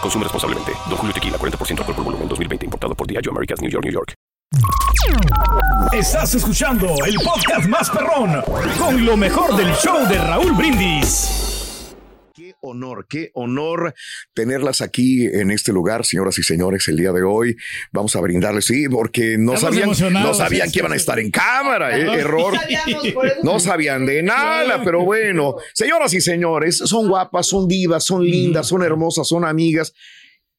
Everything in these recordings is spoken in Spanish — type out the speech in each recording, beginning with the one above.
Consume responsablemente. Don Julio Tequila, 40% alcohol por volumen, 2020. Importado por Diageo Americas, New York, New York. Estás escuchando el podcast más perrón con lo mejor del show de Raúl Brindis. Honor, qué honor tenerlas aquí en este lugar, señoras y señores, el día de hoy. Vamos a brindarles, sí, porque no Estamos sabían, no sabían sí, que iban a estar en cámara, eh, error. No sabían de nada, pero bueno, señoras y señores, son guapas, son divas, son lindas, son hermosas, son amigas.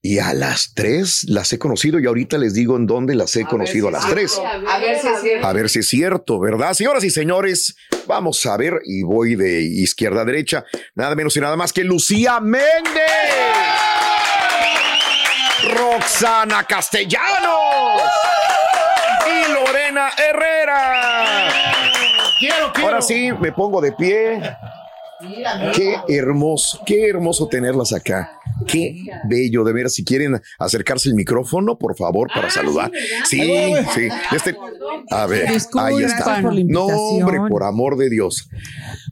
Y a las tres las he conocido y ahorita les digo en dónde las he conocido a las tres. A ver si es cierto. A ver si es cierto, ¿verdad? Señoras y señores, vamos a ver, y voy de izquierda a derecha, nada menos y nada más que Lucía Méndez. Roxana Castellanos. Y Lorena Herrera. Quiero, quiero. Ahora sí, me pongo de pie. Qué hermoso, qué hermoso tenerlas acá. Qué bello, de veras. Si quieren acercarse el micrófono, por favor, para saludar. Sí, sí. Este, a ver, ahí está. No, hombre, por amor de Dios.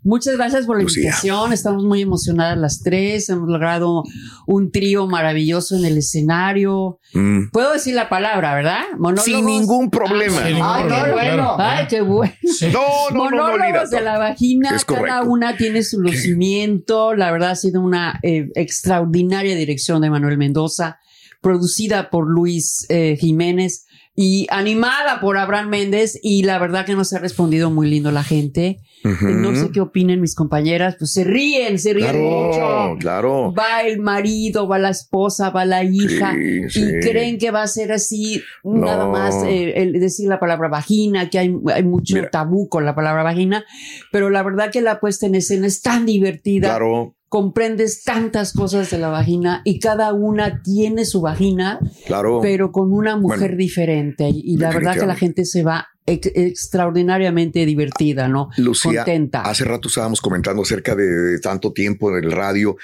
Muchas gracias por la Lucía. invitación. Estamos muy emocionadas las tres. Hemos logrado un trío maravilloso en el escenario. Mm. Puedo decir la palabra, ¿verdad? Monólogos. Sin ningún problema. Sin ningún Ay, qué problema, bueno. Ay, qué bueno. No, no, no, no, Monólogos olvídate. de la vagina, Es cada una tiene su lucimiento. La verdad ha sido una eh, extraordinaria dirección de Manuel Mendoza, producida por Luis eh, Jiménez y animada por Abraham Méndez. Y la verdad que nos ha respondido muy lindo la gente. No sé qué opinen mis compañeras, pues se ríen, se ríen Claro, mucho. claro. Va el marido, va la esposa, va la hija Sí, sí. y creen que va a ser así, No. nada más eh, el decir la palabra vagina, que hay, hay mucho Mira. tabú con la palabra vagina, pero la verdad que la puesta en escena es tan divertida, Claro, comprendes tantas cosas de la vagina y cada una tiene su vagina, claro. pero con una mujer Bueno, diferente y, la verdad que la gente se va ex- extraordinariamente divertida, ¿no? Lucía, Contenta. hace rato estábamos comentando acerca de, de tanto tiempo en el radio.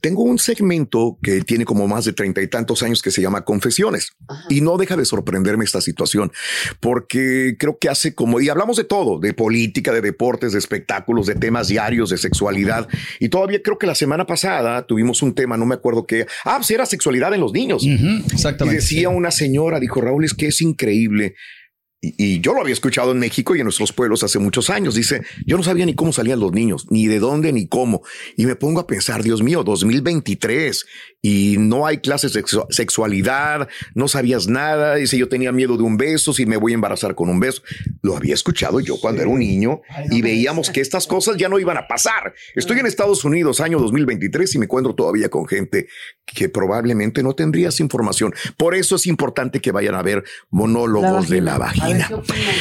Tengo un segmento que tiene como más de treinta y tantos años que se llama Confesiones. Y no deja de sorprenderme esta situación, porque creo que hace como, y hablamos de todo, de política, de deportes, de espectáculos, de temas diarios, de sexualidad. Y todavía creo que la semana pasada tuvimos un tema, no me acuerdo qué, ah, pues era sexualidad en los niños. Ujú, Y exactamente. decía una señora, dijo Raúl, es que es increíble. Y, y yo lo había escuchado en México y en nuestros pueblos hace muchos años. Dice, yo no sabía ni cómo salían los niños, ni de dónde, ni cómo. Y me pongo a pensar, Dios mío, 2023 y no hay clases de sexu- sexualidad, no sabías nada. Dice, yo tenía miedo de un beso, si me voy a embarazar con un beso. Lo había escuchado yo cuando era un niño y veíamos que estas cosas ya no iban a pasar. Estoy en Estados Unidos, año 2023, y me encuentro todavía con gente que probablemente no tendría esa información. Por eso es importante que vayan a ver monólogos de la vagina.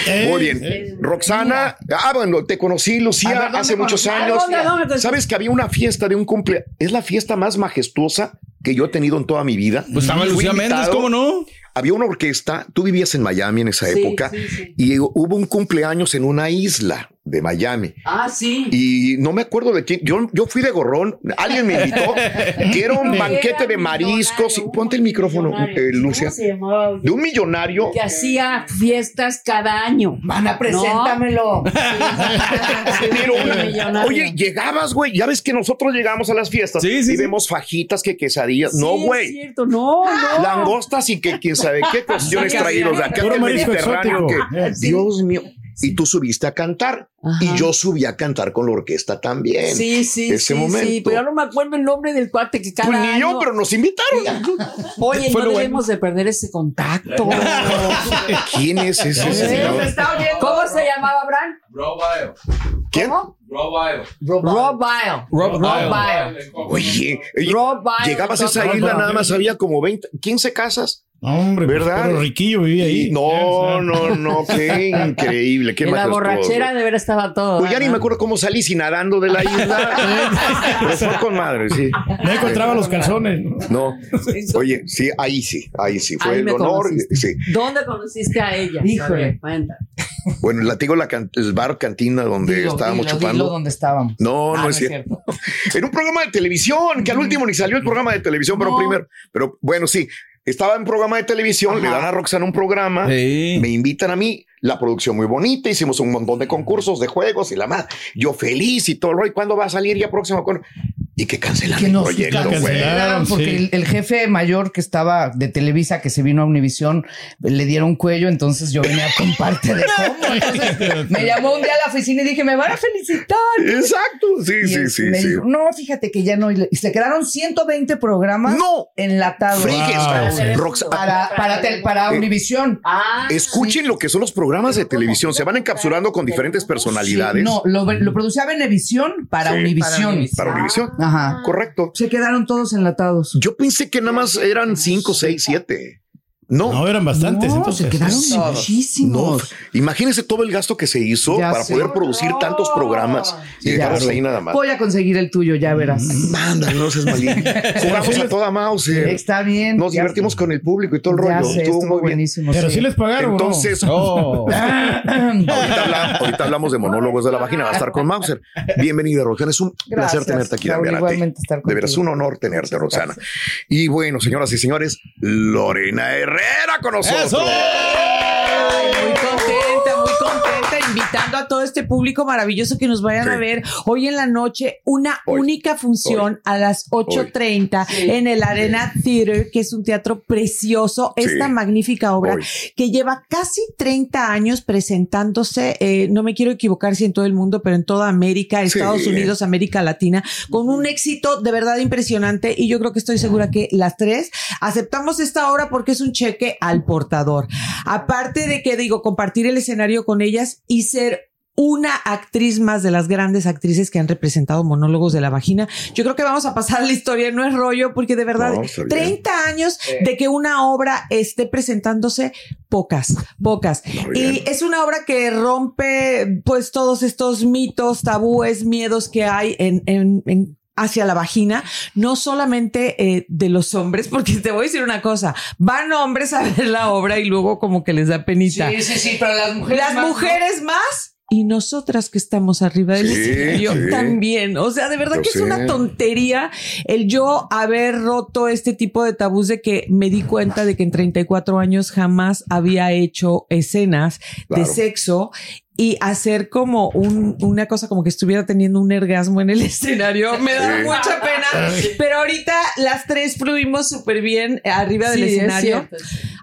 Eh, Muy bien. eh, Roxana, ah, bueno, te conocí, Lucía, A ver, ¿dónde hace muchos años. ¿Dónde, dónde? Sabes que había una fiesta de un cumple. Es la fiesta más majestuosa que yo he tenido en toda mi vida. Pues estaba Lucía Méndez. ¿cómo no? Había una orquesta. Tú vivías en Miami en esa Sí, época sí, sí. y hubo un cumpleaños en una isla de Miami. Ah, sí. Y no me acuerdo de quién. Yo, yo fui de gorrón. Alguien me invitó. que era un banquete de mariscos. Ponte el micrófono, eh, Lucia. ¿Cómo se llamaba? De un millonario. Que hacía fiestas cada año. Mana, preséntamelo. Pero, Sí, oye, llegabas, güey. Ya ves que nosotros llegamos a las fiestas Sí, sí, y sí. vemos fajitas, que quesadillas. no, es güey. cierto, no, no. Langostas y que quién sabe qué cuestiones Sí, traídos de acá del Mediterráneo. Que, Dios mío. Y tú subiste a cantar Ajá. y yo subí a cantar con la orquesta también. Sí, sí, ese sí, momento. sí, pero ya no me acuerdo el nombre del cuate que cada Pues ni yo, año- pero nos invitaron. Oye, Fue no debemos de perder ese contacto. ¿Quién es ese señor? ¿Cómo se llamaba, Abraham? ¿Quién? ¿Cómo? Rob Bile. Rob Bile. Oye, oye, Rob Bile. llegabas a esa isla, nada más había como 20, 15 casas. Hombre, pues, ¿Verdad? pero Riquillo vivía ahí. No, no, no, qué increíble, qué En la borrachera de ver estaba todo. Pues ya ni me acuerdo cómo salí si nadando de la isla. Pero fue con madre, sí. No encontraba los calzones. No. Oye, sí, ahí sí, ahí sí. Fue Ahí el honor. Sí. ¿Dónde conociste a ella? Híjole. Cuenta. Bueno, la digo la can- el bar cantina donde Dilo, estábamos dilo, chupando. dilo donde estábamos. No, Ah, no es cierto. En un programa de televisión, que al último ni salió el programa de televisión, pero No. primero. Pero bueno, sí, estaba en programa de televisión, le dan a Roxana un programa, Sí. me invitan a mí, la producción muy bonita, hicimos un montón de concursos, de juegos y la más. Yo feliz y todo el rollo. ¿Cuándo va a salir ya próximo? Y que cancelan Que el proyecto, cancelaron. Cancelaron, porque sí. el, el jefe mayor que estaba de Televisa, que se vino a Univisión, le dieron cuello, entonces yo venía con parte de cómo. Entonces me llamó un día a la oficina y dije, me van a felicitar. Exacto, sí, Y sí, sí, me sí. dijo, no, fíjate que ya no. Y se quedaron 120 programas No, enlatados Wow. Rox- para, para, Eh, Univisión. Ah, Escuchen lo que son los programas de televisión. Se van encapsulando con diferentes personalidades. Sí, no, lo, lo producía Venevisión para Sí, Univisión. Para Univisión. Ajá. Correcto. Se quedaron todos enlatados. Yo pensé que nada más eran cinco, seis, siete. No, No, eran bastantes. No, entonces. se quedaron no. muchísimos. Imagínense todo el gasto que se hizo Ya para sé. poder producir tantos programas y Ya dejarlos sé. ahí nada más. Voy a conseguir el tuyo, ya verás. Manda, no seas malín. Jugamos a toda mouse. Está bien. Nos divertimos con el público y todo el Ya rollo. sé, Estuvo estuvo muy bien. buenísimo. Pero sí. sí les pagaron. Entonces, Oh. ahorita, habla- ahorita hablamos de monólogos de la vagina. Va a estar con Mauser. Bienvenida, Rosana. Es un Gracias, placer tenerte aquí. Raúl, igualmente estar De veras, un contigo. honor tenerte, Rosana. Y bueno, señoras y señores, Lorena Herrera con nosotros. ¡Eso! Ay, muy a todo este público maravilloso que nos vayan Sí. a ver hoy en la noche una Hoy. única función a las 8.30 en el Arena Theater, que es un teatro precioso, Sí. esta magnífica obra Hoy. que lleva casi 30 años presentándose, eh, no me quiero equivocar si en todo el mundo, pero en toda América, Sí. Estados Unidos, América Latina, con un éxito de verdad impresionante y yo creo que estoy segura que las tres aceptamos esta obra porque es un cheque al portador. Aparte de que digo, compartir el escenario con ellas y ser una actriz más de las grandes actrices que han representado monólogos de la vagina. Yo creo que vamos a pasar a la historia, no es rollo, porque de verdad, No, está bien. 30 años de que una obra esté presentándose, pocas, pocas. Y es una obra que rompe pues todos estos mitos, tabúes, miedos que hay en, en, en hacia la vagina, no solamente eh, de los hombres, porque te voy a decir una cosa, van hombres a ver la obra y luego como que les da penita. Sí, sí, sí, pero las mujeres. Las más, ¿no? mujeres más y nosotras que estamos arriba del Sí, escenario sí. también. O sea, de verdad que es una tontería el yo haber roto este tipo de tabús de que me di cuenta de que en 34 años jamás había hecho escenas Claro. de sexo y hacer como un, una cosa como que estuviera teniendo un orgasmo en el escenario. Me da Sí. mucha pena, pero ahorita las tres fluimos súper bien arriba del Sí, escenario.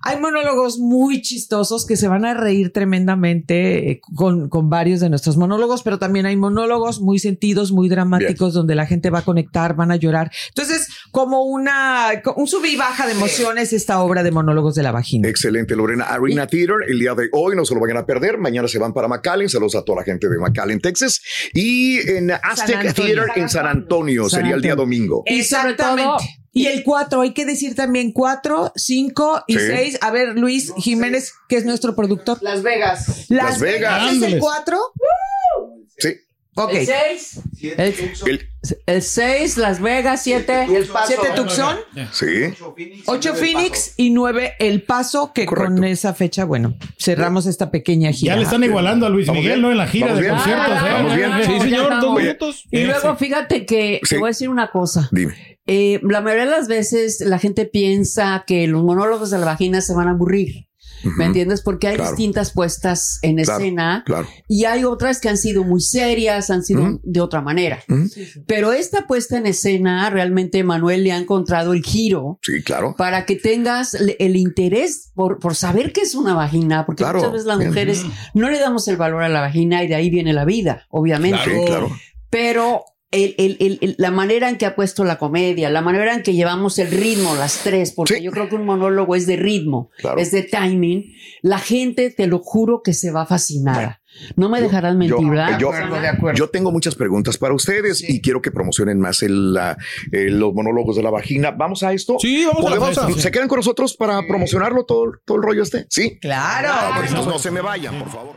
Hay monólogos muy chistosos que se van a reír tremendamente eh, con, con varios de nuestros monólogos, pero también hay monólogos muy sentidos, muy dramáticos, donde la gente va a conectar, van a llorar. Entonces, como una, un sub y baja de emociones esta obra de monólogos de la vagina. Excelente, Lorena. Arena Theater, el día de hoy no se lo vayan a perder. Mañana se van para McAllen. Saludos a toda la gente de McAllen, Texas. Y en Aztec. Theater en San Antonio. San sería el día domingo. Exactamente. Y el 4, hay que decir también 4, 5 y Sí. 6. A ver, Luis Jiménez, que es nuestro productor. Las Vegas. Las Vegas. ¿Es el Ángeles. 4? Ok. El 6, El- el 6, Las Vegas, 7. Y el paso. 7 Tucson, sí. 8 Phoenix y 9 El Paso, que Correcto. con esa fecha, bueno, cerramos esta pequeña gira. Ya le están igualando a Luis Miguel, bien. ¿no? En la gira de bien. conciertos. Ah, ¿eh? vamos bien. Sí, señor, dos minutos. Y luego fíjate que Sí. te voy a decir una cosa. Dime. Eh, la mayoría de las veces la gente piensa que los monólogos de la vagina se van a aburrir. ¿Me entiendes? Porque hay Claro. distintas puestas en Claro, escena claro. y hay otras que han sido muy serias, han sido de otra manera. Pero esta puesta en escena, realmente Manuel le ha encontrado el giro Sí, claro. para que tengas el interés por, por saber qué es una vagina, porque Claro, muchas veces las mujeres no le damos el valor a la vagina y de ahí viene la vida, obviamente. Sí, claro. Pero el- el- el- el- la manera en que ha puesto la comedia, la manera en que llevamos el ritmo, las tres, porque Sí. yo creo que un monólogo es de ritmo, Claro. es de timing, la gente, te lo juro que se va a fascinar. No me dejarás mentir, yo- ¿verdad? yo- De acuerdo, de acuerdo. Yo tengo muchas preguntas para ustedes y quiero que promocionen más el, la- eh, los monólogos de la vagina. ¿Vamos a esto? Sí, vamos a la ¿Podemos- pausa. ¿Se quedan con nosotros para promocionarlo todo, todo el rollo este? Sí. Claro. Ah, pues no se me vayan, por favor.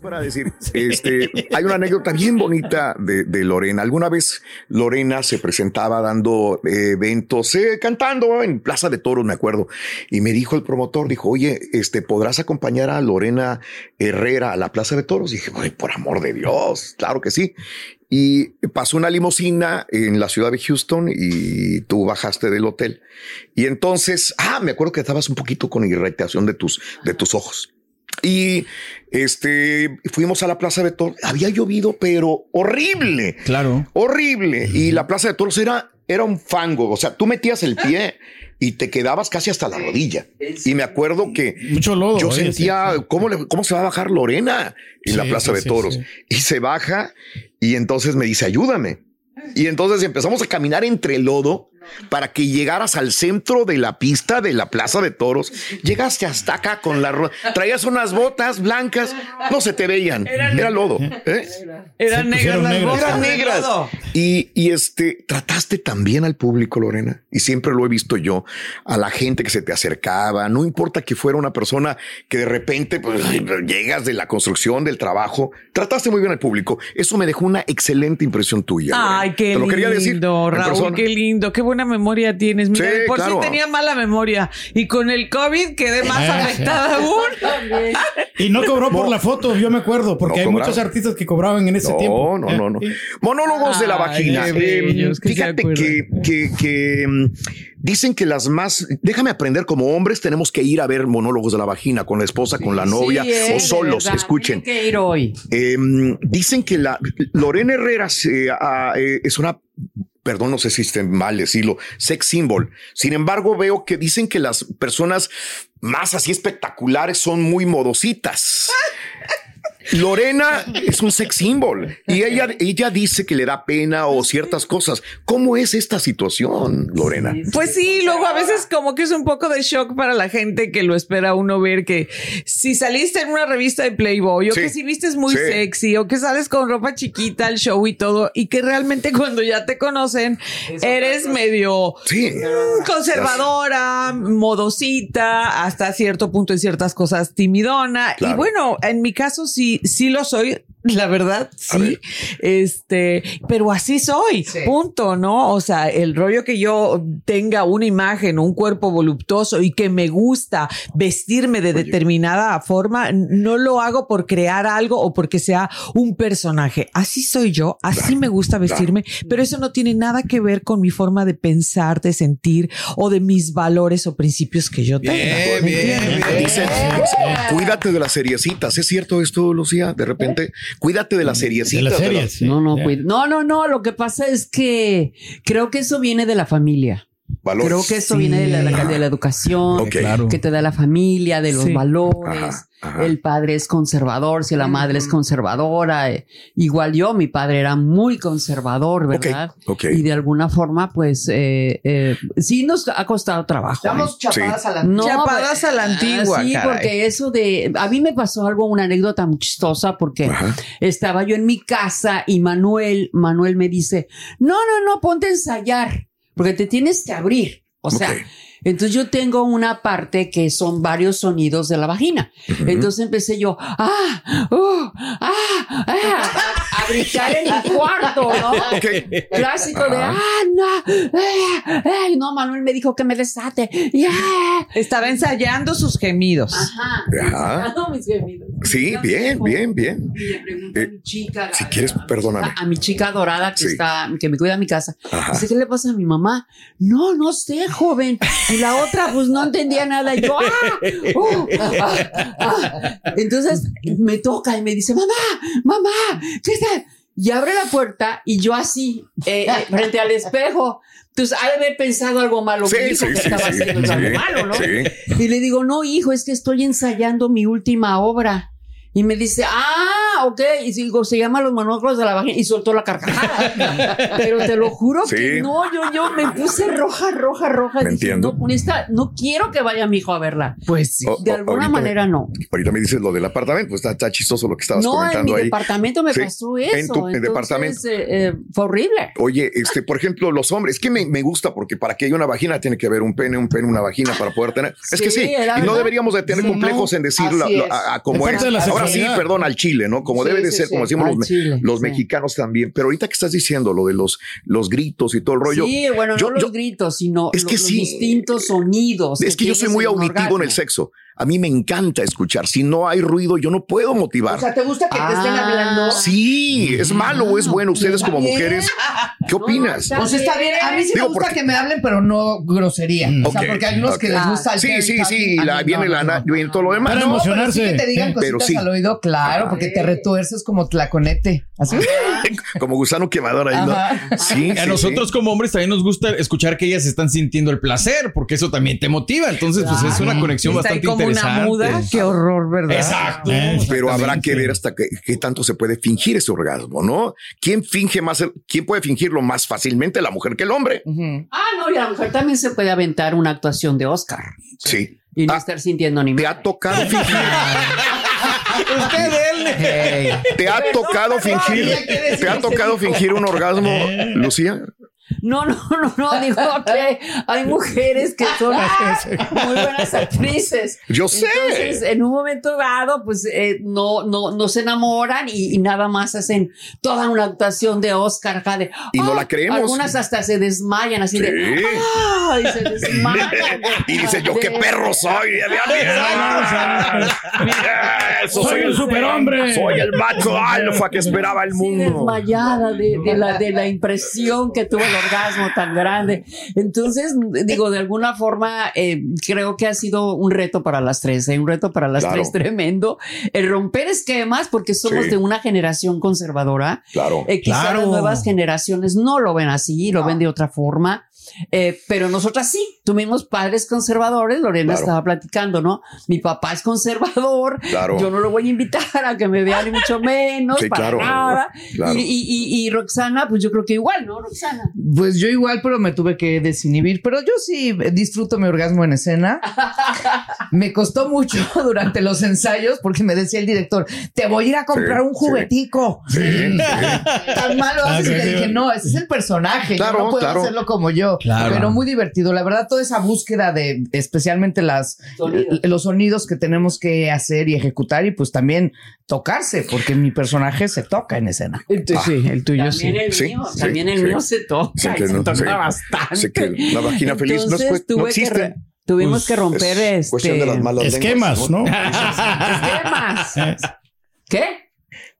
Para decir, este, hay una anécdota bien bonita de, de Lorena. Alguna vez Lorena se presentaba dando eh, eventos, eh, cantando en Plaza de Toros, me acuerdo. Y me dijo el promotor, dijo, oye, este, ¿podrás acompañar a Lorena Herrera a la Plaza de Toros? Y dije, "Ay, por amor de Dios, claro que sí. Y pasó una limusina en la ciudad de Houston y tú bajaste del hotel. Y entonces, ah, me acuerdo que estabas un poquito con irritación de tus, de tus ojos. Y este fuimos a la Plaza de Toros. Había llovido, pero horrible. Claro. Horrible. Y la Plaza de Toros era, era un fango. O sea, tú metías el pie y te quedabas casi hasta la rodilla. Y me acuerdo que Mucho lodo. yo oye, sentía. ¿cómo, le- cómo se va a bajar Lorena en la Plaza sí, de Toros. sí. Y se baja y entonces me dice, ayúdame. Y entonces empezamos a caminar entre el lodo para que llegaras al centro de la pista de la Plaza de Toros. Llegaste hasta acá con la rueda. Traías unas botas blancas, no se te veían. Era lodo. ¿eh? Eran negras pusieron las negras. botas. Eran negras. Y, y este, trataste también al público, Lorena, y siempre lo he visto yo, a la gente que se te acercaba, no importa que fuera una persona que de repente pues, llegas de la construcción, del trabajo, trataste muy bien al público. Eso me dejó una excelente impresión tuya. Lorena. Ay, qué Te lo lindo, quería decir Raúl, qué lindo, qué buena memoria tienes. Mira, Sí, de por claro. sí tenía mala memoria y con el COVID quedé más Ah, afectada aún. Y no cobró por la foto, yo me acuerdo, porque No hay muchos artistas que cobraban en ese No, tiempo. no, no, no. Sí. Monólogos de la vagina. Eh, que fíjate que, que, que, mm, dicen que las más, déjame aprender, como hombres tenemos que ir a ver monólogos de la vagina con la esposa, con la novia Sí, eh, o solos. verdad, Escuchen. tienen que ir hoy. Eh, dicen que la Lorena Herrera se, ah, eh, es una, perdón, no sé si esté mal decirlo, sex symbol. Sin embargo, veo que dicen que las personas más así espectaculares son muy modositas. Lorena es un sex symbol y ella, ella dice que le da pena o ciertas cosas. ¿Cómo es esta situación, Lorena? Pues sí, luego a veces como que es un poco de shock para la gente que lo espera uno ver que si saliste en una revista de Playboy o Sí. que si vistes muy Sí. sexy o que sales con ropa chiquita al show y todo y que realmente cuando ya te conocen eres medio Sí. conservadora, modosita, hasta cierto punto en ciertas cosas timidona. Claro. Y bueno, en mi caso sí sí, sí lo soy. La verdad, sí. Este, pero así soy. Punto, ¿no? O sea, el rollo que yo tenga una imagen, un cuerpo voluptuoso y que me gusta vestirme de determinada forma, no lo hago por crear algo o porque sea un personaje. Así soy yo, así me gusta vestirme, pero eso no tiene nada que ver con mi forma de pensar, de sentir o de mis valores o principios que yo tengo. Dicen, cuídate de las seriecitas. ¿Es cierto esto, Lucía? De repente, cuídate de las seriecitas. De las series, No, no, no, no, no. Lo que pasa es que creo que eso viene de la familia. Valores. Creo que eso viene de la, de la educación, que te da la familia, de los Sí. valores. Ajá, ajá. El padre es conservador, si la madre es conservadora. eh, igual yo, mi padre era muy conservador, ¿verdad? Y de alguna forma, pues, eh, eh, sí nos ha costado trabajo. Estamos ¿eh? chapadas a la No, Chapadas a la antigua, Sí, caray. porque eso de. A mí me pasó algo, una anécdota muy chistosa, porque estaba yo en mi casa y Manuel, Manuel me dice: No, no, no, ponte a ensayar, porque te tienes que abrir. O sea. Entonces yo tengo una parte que son varios sonidos de la vagina. Entonces empecé yo, ah, uh, ah, ah, a, gritar en mi cuarto, ¿no? Clásico de, ah, no, eh, eh, no, Manuel me dijo que me desate. Yeah. Estaba ensayando sus gemidos. Ajá. Ajá. No, mis gemidos. Sí, bien, bien, bien. Y le pregunté a mi chica, Si quieres, perdóname. a, a mi chica dorada que Sí. está, que me cuida mi casa. Ajá. Dice, ¿qué le pasa a mi mamá? No, no sé, joven. Y la otra, pues no entendía nada. Y yo, ¡ah! ¡Ah! Entonces me toca y me dice, mamá, mamá, ¿qué tal? Y abre la puerta y yo así, eh, eh, frente al espejo. Entonces, ha de haber pensado algo malo. Sí, mi hijo sí, que sí, estaba haciendo algo malo, ¿no? Y le digo, no, hijo, es que estoy ensayando mi última obra. Y me dice, ah, ok. Y digo, se llama Los Monóculos de la Vagina. Y soltó la carcajada. Pero te lo juro Sí. que no, yo, yo me puse roja, roja, roja. Me diciendo, entiendo. "Con esta, no quiero que vaya mi hijo a verla. Pues sí. O- De o- alguna manera me- no. Ahorita me dices lo del apartamento, pues está, está chistoso lo que estabas No, en comentando mi ahí. departamento me Sí, pasó eso. En tu en Entonces, departamento. eh, eh, fue horrible. Oye, este, por ejemplo, los hombres, es que me, me gusta porque para que haya una vagina tiene que haber un pene, un pene, una vagina para poder tener. es que Sí, y no deberíamos de tener Sí, complejos no. en decirlo es. a, a como Es es. parte de la Ahora sí, perdón, al chile, ¿no? Como Sí, debe de sí, ser, sí. como decimos los, me- chile, los sí. mexicanos también. Pero ahorita que estás diciendo lo de los, los gritos y todo el rollo. sí, bueno, yo- no los gritos, sino Es los, que los sí. distintos sonidos. es que yo soy muy auditivo en el sexo. A mí me encanta escuchar. Si no hay ruido, yo no puedo motivar. O sea, ¿te gusta que te estén Ah. hablando? sí, es malo o es bueno. Ustedes como Bien. mujeres, ¿qué opinas? Pues está bien. A mí sí Digo, me gusta porque- que me hablen, pero no grosería. O sea, porque hay unos que les gusta el Sí, sí, sí, A la, mí viene no, la no, viene todo lo demás. Para No, emocionarse. pero sí que te digan pero cositas sí. al oído, claro, porque te retuerces como tlaconete. Así. Como gusano quemador ahí, ¿no? Sí, a sí, nosotros sí. como hombres también nos gusta escuchar que ellas están sintiendo el placer, porque eso también te motiva. Entonces, pues es una conexión Está ahí bastante como interesante. una muda. Qué horror, ¿verdad? Exacto. Pero habrá que ver hasta qué, qué tanto se puede fingir ese orgasmo, ¿no? ¿Quién finge más, el- quién puede fingirlo más fácilmente, la mujer que el hombre? Ah, no, y la mujer también se puede aventar una actuación de Oscar Sí. y no estar sintiendo ni ¿Te ha tocado fingir? Usted, él. ¿Te ha tocado fingir? ¿Te ha tocado fingir un orgasmo, Lucía? No, no, no, no, digo que hay mujeres que son muy buenas actrices. Yo sé. Entonces, en un momento dado, pues eh, no, no, no se enamoran y, y nada más hacen toda una actuación de Oscar acá de. Y no "Ah", la creemos. Algunas hasta se desmayan así de. "Ah", y se desmayan. Y dice yo, qué perro soy. Eso, Soy un superhombre. Soy el macho alfa que esperaba el Sí, mundo. desmayada de, de la, de la impresión que tuvo el orgasmo tan grande. Entonces, digo, de alguna forma, eh, creo que ha sido un reto para las tres, ¿eh? un reto para las Claro. tres tremendo. El romper esquemas, porque somos Sí. de una generación conservadora. Claro. Eh, quizá Claro. las nuevas generaciones no lo ven así, lo ven de otra forma. Eh, pero nosotras sí, tuvimos padres conservadores, Lorena Claro. estaba platicando, ¿no? Mi papá es conservador, Claro. yo no lo voy a invitar a que me vea ni mucho menos, Sí, para claro, nada. claro. Y, y- y- y Roxana, pues yo creo que igual, ¿no, Roxana? Pues yo igual, pero me tuve que desinhibir. Pero yo sí disfruto mi orgasmo en escena. Me costó mucho durante los ensayos porque me decía el director, te voy a ir a comprar Sí, un juguetico. Sí, sí. Tan malo haces Ah, le dije, no, ese es el personaje. Claro, yo no puedo claro. hacerlo como yo. Claro. pero muy divertido. La verdad, toda esa búsqueda de especialmente las Sonidos. eh, los sonidos que tenemos que hacer y ejecutar y pues también tocarse, porque mi personaje se toca en escena. Sí, el tuyo sí. También el Sí, mío, sí, también el sí. mío se toca, y se no, toca sí. bastante. Que la vagina feliz no Entonces, es- no tuve que existe. re- tuvimos que romper Es este cuestión de las malas Esquemas, lenguas, ¿no? esquemas. ¿Qué?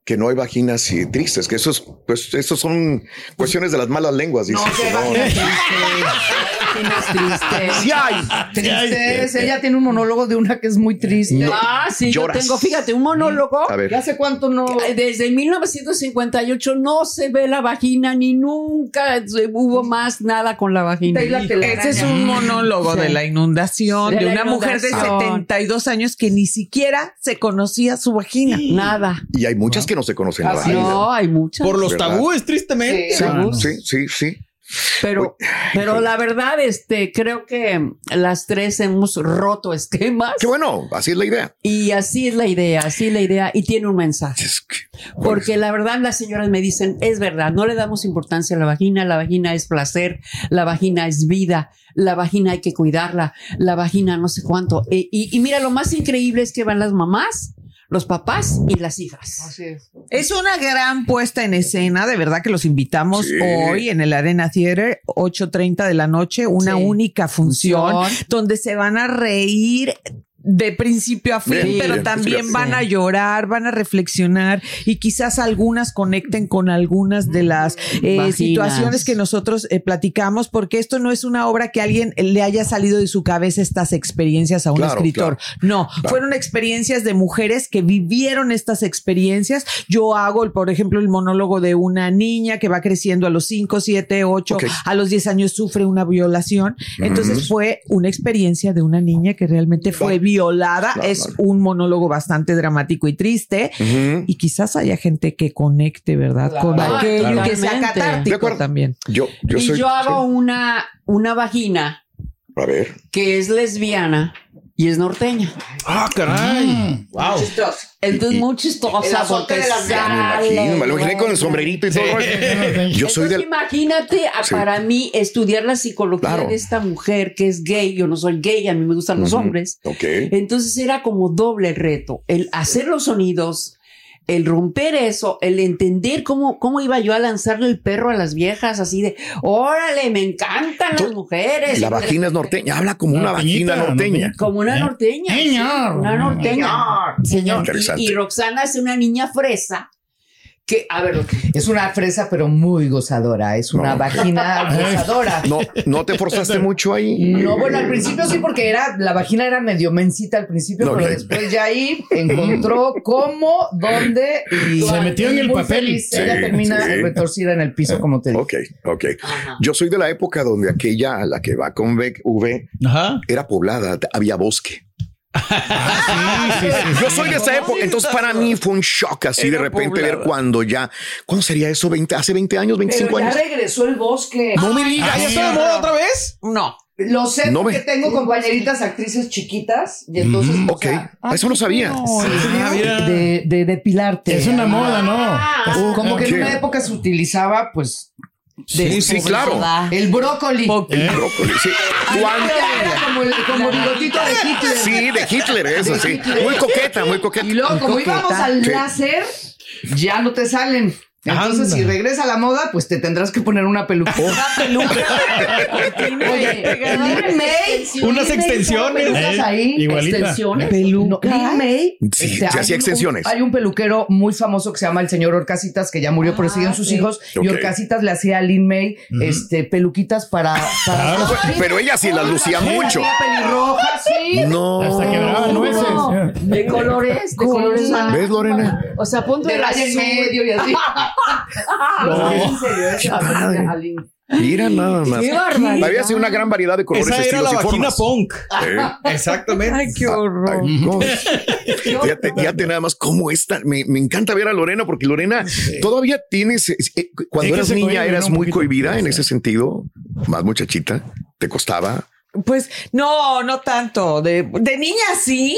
Que no hay vaginas y tristes, que esos, pues, esos son cuestiones de las malas lenguas. No, dices, qué que no, no. Sí hay. Tristeza. Ella tiene un monólogo de una que es muy triste. Ah, sí, Lloras. yo tengo, fíjate, un monólogo. A ver. ¿Ya hace cuánto no? Desde 1958 no se ve la vagina ni nunca se- hubo más nada con la vagina. Ese es un monólogo Sí. de la inundación De de, la una mujer de inundación. 72 años que ni siquiera se conocía su vagina. Nada. Y hay muchas que no se conocen la Ah, sí. vagina. No, hay muchas. Por los ¿Verdad? tabúes, tristemente. Sí, Ah, sí, sí, sí. Pero, pero la verdad, este, creo que las tres hemos roto esquemas. Qué bueno, así es la idea. Y así es la idea, así es la idea. Y tiene un mensaje. Es que- Porque la verdad las señoras me dicen, es verdad, no le damos importancia a la vagina, la vagina es placer, la vagina es vida, la vagina hay que cuidarla, la vagina no sé cuánto. E- y, y mira, lo más increíble es que van las mamás, los papás y las hijas. Así es. Es una gran puesta en escena, de verdad que los invitamos Sí. hoy en el Arena Theater, 8.30 de la noche, una Sí. única función, Función. donde se van a reír de principio a fin, Bien, pero bien, también van a llorar, van a reflexionar y quizás algunas conecten con algunas de las eh, situaciones que nosotros eh, platicamos, porque esto no es una obra que alguien le haya salido de su cabeza estas experiencias a un Claro, escritor. No, fueron experiencias de mujeres que vivieron estas experiencias. Yo hago, por ejemplo, el monólogo de una niña que va creciendo a los 5, 7, 8, Ok. a los 10 años sufre una violación. Entonces fue una experiencia de una niña que realmente fue. Violada. Claro, es claro. un monólogo bastante dramático y triste. Y quizás haya gente que conecte, ¿verdad? Con Claro, aquello claro. que sea catártico también. Yo, yo y soy. yo hago sí. una, una vagina A ver. que es lesbiana y es norteña. Ah, caray. Wow. Entonces, Y- muy chistosa azote porque de las me imagino, me lo imaginé con el sombrerito y todo. Yo Entonces, soy del. imagínate a- Sí. para mí estudiar la psicología Claro. de esta mujer que es gay. Yo no soy gay, a mí me gustan los hombres. Ok. Entonces era como doble reto, el hacer los sonidos, el romper eso, el entender cómo, cómo iba yo a lanzarle el perro a las viejas, así de, órale, me encantan las mujeres. La vagina es norteña. Habla como una vagina norteña. Como una ¿Eh? norteña. sí, Señor. una norteña. Señor. Y Roxana es una niña fresa que, a ver, Es una fresa, pero muy gozadora. Es una No. vagina gozadora. No, no te forzaste mucho ahí. No, bueno, al principio sí, porque era, la vagina era medio mencita al principio, No, pero después ya ahí encontró cómo, dónde y Se metió en el papel. feliz. Sí, Ella termina sí. retorcida en el piso, como te digo. Ok, ok. Yo soy de la época donde aquella, la que va con V, V, Ajá. era poblada, había bosque. Sí, sí, sí. Yo soy de esa época, entonces para mí fue un shock así de repente ver cuando ya, ¿cuándo sería eso? 20, hace 20 años, 25 Pero ya años. regresó el bosque. No me digas. Ah, ¿ya está de moda otra vez? No. Lo sé No porque me- tengo compañeritas actrices chiquitas y entonces. o Ok, sea, eso no sabía. Ah, mira. de, de depilarte. Es una moda, ¿no? Ah, Como que en una época se utilizaba, pues, Sí, sí, claro. el brócoli. El brócoli, sí. ¿Cuándo? Era como el como bigotito de Hitler. Sí, de Hitler, eso De sí. Hitler. Muy coqueta, muy coqueta. Y luego, como íbamos al láser, ya no te salen. Entonces, Anda. si regresa a la moda, pues te tendrás que poner una peluca. Una peluca. Unas extensiones. Eh, ahí. igualita. extensiones. Peluca. No, Lin May. Sí, este, se hay hacía un- extensiones. Hay un peluquero muy famoso que se llama el señor Orcasitas, que ya murió, pero siguen sus sí. hijos. Y. Orcasitas le hacía a Lin May este, peluquitas para. para Claro. Pero ella sí las lucía mucho. Pelirroja, sí. No. Hasta que daban nueces. No, de colores, de colores. ¿Ves, Lorena? O sea, ponte De en medio y así. No, en serio, es. Mira nada más. Qué barbaridad. Había sido una gran variedad de colores, Esa era la y formas. punk. Eh, Exactamente. Ay, qué horror. Ay, fíjate nada más cómo está. Me, me encanta ver a Lorena porque Lorena todavía tienes. eh, cuando eras niña eras ¿no? Muy cohibida en ese sentido, más muchachita. Te costaba Pues no, no tanto. De, de niña sí.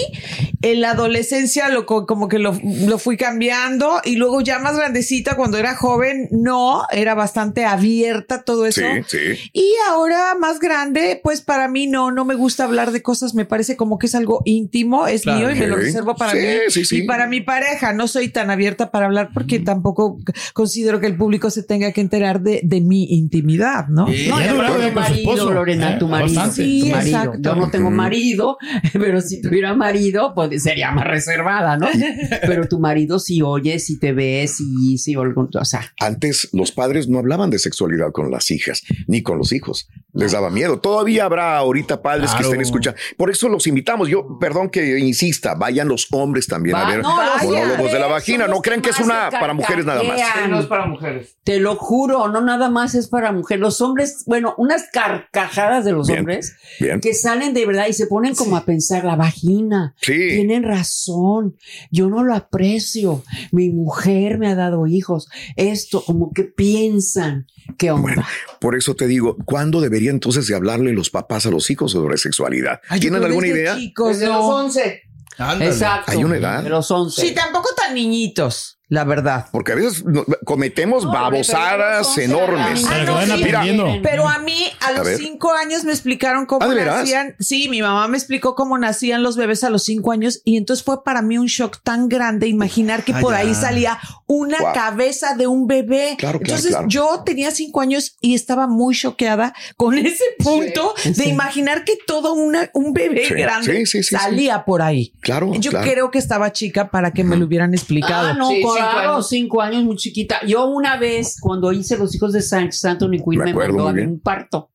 En la adolescencia lo, co- como que lo, lo fui cambiando y luego ya más grandecita cuando era joven, no, era bastante abierta todo eso. Sí, sí. Y ahora más grande, pues para mí no, no me gusta hablar de cosas, me parece como que es algo íntimo, es Claro. mío y me lo reservo para Sí, mí sí, sí. y para mi pareja. No soy tan abierta para hablar porque tampoco considero que el público se tenga que enterar de, de mi intimidad, ¿no? Eh, No, Ya y aparte duraba tu con su marido, esposo. Lorena, Eh, tu marido. bastante. Tu Sí, marido. exacto. Yo no tengo marido, pero si tuviera marido, pues sería más reservada, ¿no? Pero tu marido sí oye, si te ve, si, si, algo- o sea, Antes los padres no hablaban de sexualidad con las hijas ni con los hijos. Les daba miedo. Todavía habrá ahorita padres que estén escuchando. Por eso los invitamos. Yo, perdón que insista, vayan los hombres también a ver no, los monólogos de la vagina. No crean que es una para mujeres nada más. carcajean. No es para mujeres. Te lo juro, no nada más es para mujeres. Los hombres, bueno, unas carcajadas de los Bien, hombres bien. que salen de verdad y se ponen como a pensar la vagina. Sí. Tienen razón. Yo no lo aprecio. Mi mujer me ha dado hijos. Esto, como que piensan. ¿Qué onda? Bueno, por eso te digo, ¿cuándo debería entonces de hablarle los papás a los hijos sobre sexualidad? Ay, ¿Tienen alguna desde idea? Chicos, Desde no. los 11. Ándale. Exacto. Hay una edad. De los 11. Sí, tampoco tan niñitos, la verdad. Porque a veces cometemos No, babosadas enormes. Ah, no, sí. Pero a mí, a los cinco años me explicaron cómo ¿Ah, veras? nacían. Sí, mi mamá me explicó cómo nacían los bebés a los cinco años y entonces fue para mí un shock tan grande imaginar que Ah, por ya. ahí salía una Wow. cabeza de un bebé. Claro, claro, entonces claro. yo tenía cinco años y estaba muy choqueada con ese punto Sí, de sí. imaginar que todo una, un bebé Sí, grande sí, sí, sí, salía por ahí. Claro, Yo claro. creo que estaba chica para que me lo hubieran explicado. Ah, no, Sí, claro, cinco años. cinco años, muy chiquita. Yo una vez, cuando hice los hijos de San Anthony Quinn, Me me, acuerdo mandó a mí un parto.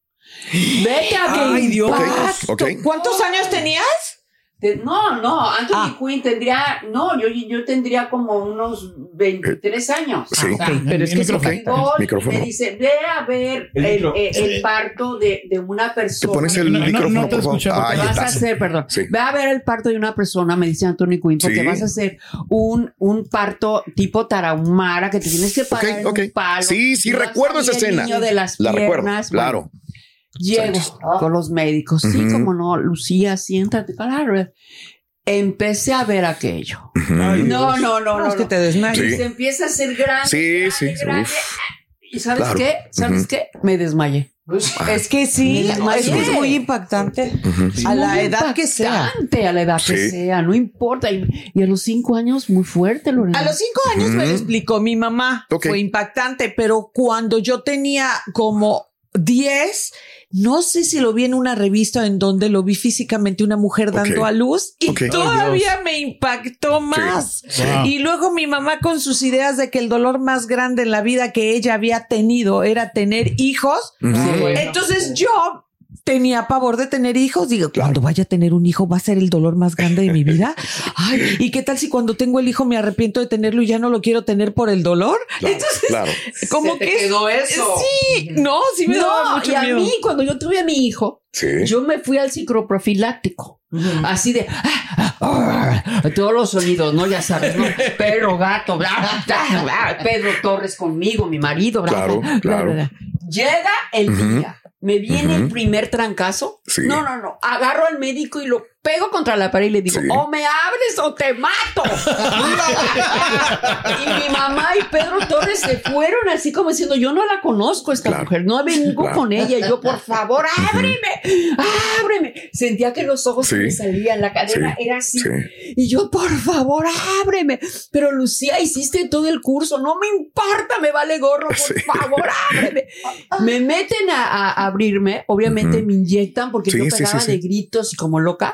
Vete a Ay, Dios. impacto. Ok, ok. ¿Cuántos años tenías? Te- No, no, Anthony Ah. Quinn tendría, no, yo, yo tendría como unos 23 años. Sí. O sea, Ok, pero es que El micrófono. me dice, ve a ver El eh, el parto de, de una Te persona. pones el No, no, micrófono, no te por favor. vas a hacer, perdón, Sí. ve a ver el parto de una persona, me dice Anthony Quinn, porque Sí. vas a hacer un, un parto tipo tarahumara que te tienes que parar en un palo. Sí, sí, recuerdo esa escena. niño de las La recuerdo, claro. Llego con los médicos, sí, como no, Lucía, siéntate, claro. Empecé a ver aquello. Ay, No, no, no, No, no. es que te desmayas. Sí. Se empieza a hacer grande. Sí, grande, sí, sí, grande. uf. ¿Y sabes Claro. qué? ¿Sabes qué? Me desmayé. Es que sí, es que es muy impactante. A la Muy edad que sea. A la edad que sea, no importa. Y, y a los cinco años, muy fuerte, Lorena. A los cinco años me lo explicó mi mamá. Ok. Fue impactante, pero cuando yo tenía como 10, no sé si lo vi en una revista en donde lo vi físicamente una mujer dando a luz y todavía me impactó más. Wow. Y luego mi mamá con sus ideas de que el dolor más grande en la vida que ella había tenido era tener hijos. Entonces yo tenía pavor de tener hijos. Digo, cuando vaya a tener un hijo va a ser el dolor más grande de mi vida. Ay, ¿y qué tal si cuando tengo el hijo me arrepiento de tenerlo y ya no lo quiero tener por el dolor? Claro, Entonces, claro. como Se te que quedó eso. Sí, no, sí me daba No, mucho y a miedo. mí, cuando yo tuve a mi hijo, Sí. yo me fui al cicloprofiláctico. Así de ah, ah, ah, todos los sonidos, ¿no? Ya sabes, ¿no? Perro, gato, bla, bla, bla, Pedro Torres conmigo, mi marido, bla, Claro, bla, bla, claro. bla. Llega el Ujú. día, me viene el primer trancazo. Sí. No, no, no. Agarro al médico y lo pego contra la pared y le digo, Sí. o me abres o te mato. y mi mamá y Pedro Torres se fueron así como diciendo, yo no la conozco esta Claro. mujer, no vengo Claro. con ella. Yo, por favor, ábreme, ábreme. Sentía que los ojos se Sí. me salían, la cadera Sí. era así. Sí. Y yo, por favor, ábreme. Pero Lucía, hiciste todo el curso, no me importa, me vale gorro, por favor, ábreme. Me meten a, a abrirme, obviamente me inyectan porque yo pegaba de gritos y como loca.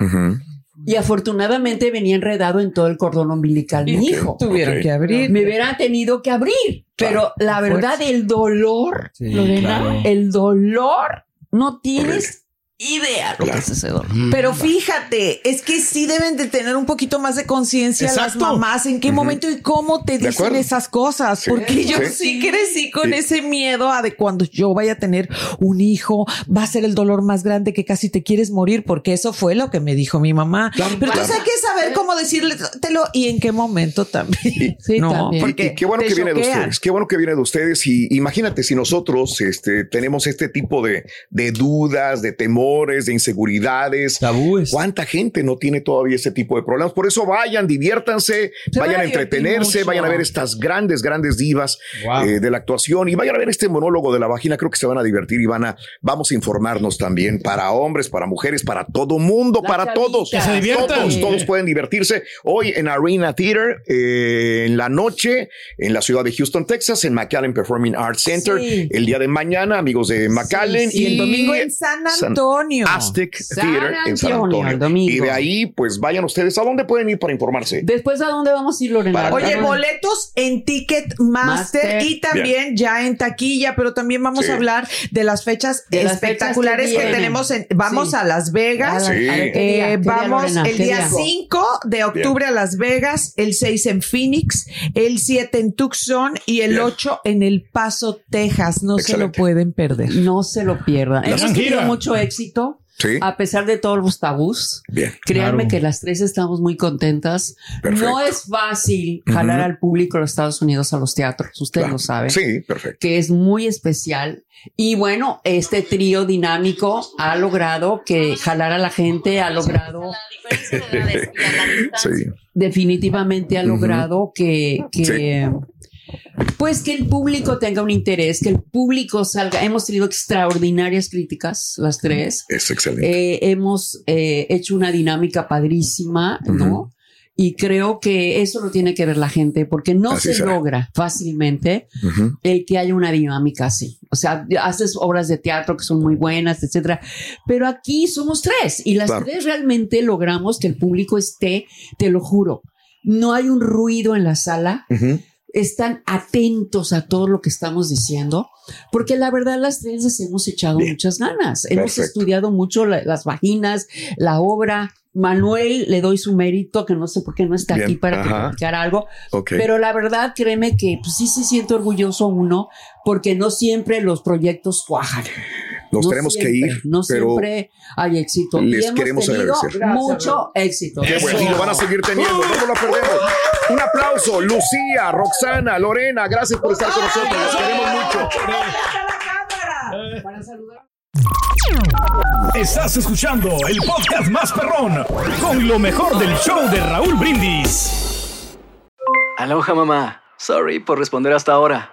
Y afortunadamente venía enredado en todo el cordón umbilical mi hijo. Tuvieron que abrir. Me hubieran tenido que abrir. Pero la verdad, el dolor, Sí, Lorena, claro. el dolor, no tienes Horrible. idea lo que. Pero fíjate, es que sí deben de tener un poquito más de conciencia las mamás en qué momento y cómo te dicen esas cosas. Sí, Porque yo sí. sí crecí con Sí. ese miedo a de cuando yo vaya a tener un hijo, va a ser el dolor más grande que casi te quieres morir, porque eso fue lo que me dijo mi mamá. Claro, Pero entonces claro. hay que saber cómo decírtelo y en qué momento también. Sí, no, también. porque Y qué bueno que viene de ustedes, qué bueno que viene de ustedes. Y imagínate si nosotros este, tenemos este tipo de, de dudas, de temor temores, de inseguridades. Tabúes. ¿Cuánta gente no tiene todavía ese tipo de problemas? Por eso vayan, diviértanse, Se vayan a entretenerse, mucho. vayan a ver estas grandes, grandes divas Wow. eh, de la actuación y vayan a ver este monólogo de la vagina. Creo que se van a divertir y van a, vamos a informarnos también para hombres, para mujeres, para todo mundo, Las para todos. chavitas. Que se diviertan. Todos, todos pueden divertirse hoy en Arena Theater, eh, en la noche, en la ciudad de Houston, Texas, en McAllen Performing Arts Center. Sí. El día de mañana, amigos de McAllen. Y el domingo en San Antonio. Aztec San Theater en San Antonio, Antonio. el domingo. Y de ahí, pues vayan ustedes. ¿A dónde pueden ir para informarse? Después, ¿a dónde vamos a ir, Lorena? Para- Oye, boletos en Ticketmaster Master. y también ya en taquilla, pero también vamos Sí. a hablar de las fechas De las espectaculares fechas que, tenemos. En, vamos Sí. a Las Vegas. A la- Sí. a ver, ¿qué día? Eh, ¿Qué día, vamos Lorena? el ¿Qué día 5 de octubre a Las Vegas, el 6 en Phoenix, el 7 en Tucson y el Bien. 8 en El Paso, Texas. No se lo pueden perder. No se lo pierdan. Hemos tenido mucho éxito, Sí. a pesar de todos los tabús. Bien. Créanme Claro. que las tres estamos muy contentas. Perfecto. No es fácil jalar al público de los Estados Unidos a los teatros, ustedes Claro. lo saben. Sí, perfecto. que es muy especial. Y bueno, este trío dinámico ha logrado que jalar a la gente, ha logrado, Sí. definitivamente ha logrado que, que pues que el público tenga un interés, que el público salga. Hemos tenido extraordinarias críticas, las tres. Es excelente. Eh, hemos eh, hecho una dinámica padrísima, ¿no? Y creo que eso lo tiene que ver la gente, porque no Así se logra fácilmente el que haya una dinámica así. O sea, haces obras de teatro que son muy buenas, etcétera. Pero aquí somos tres y las Claro. tres realmente logramos que el público esté, te lo juro. No hay un ruido en la sala, Ujú. Están atentos a todo lo que estamos diciendo, porque la verdad las tres les hemos echado Bien. muchas ganas. Hemos Perfecto. estudiado mucho la- las vaginas, la obra. Manuel le doy su mérito, que no sé por qué no está Bien. aquí para platicara algo, Ok. pero la verdad, créeme que pues, sí se siente orgulloso uno, porque no siempre los proyectos cuajan. Nos No tenemos que siempre, ir, No pero siempre hay éxito. Y les hemos queremos agradecer. mucho éxito. Qué bueno, y lo van a seguir teniendo, no lo perdemos. Un aplauso, Lucía, Roxana, Lorena, gracias por estar con nosotros, los queremos mucho. Para saludar. Estás escuchando el podcast más perrón con lo mejor del show de Raúl Brindis. Aloha mamá. Sorry por responder hasta ahora.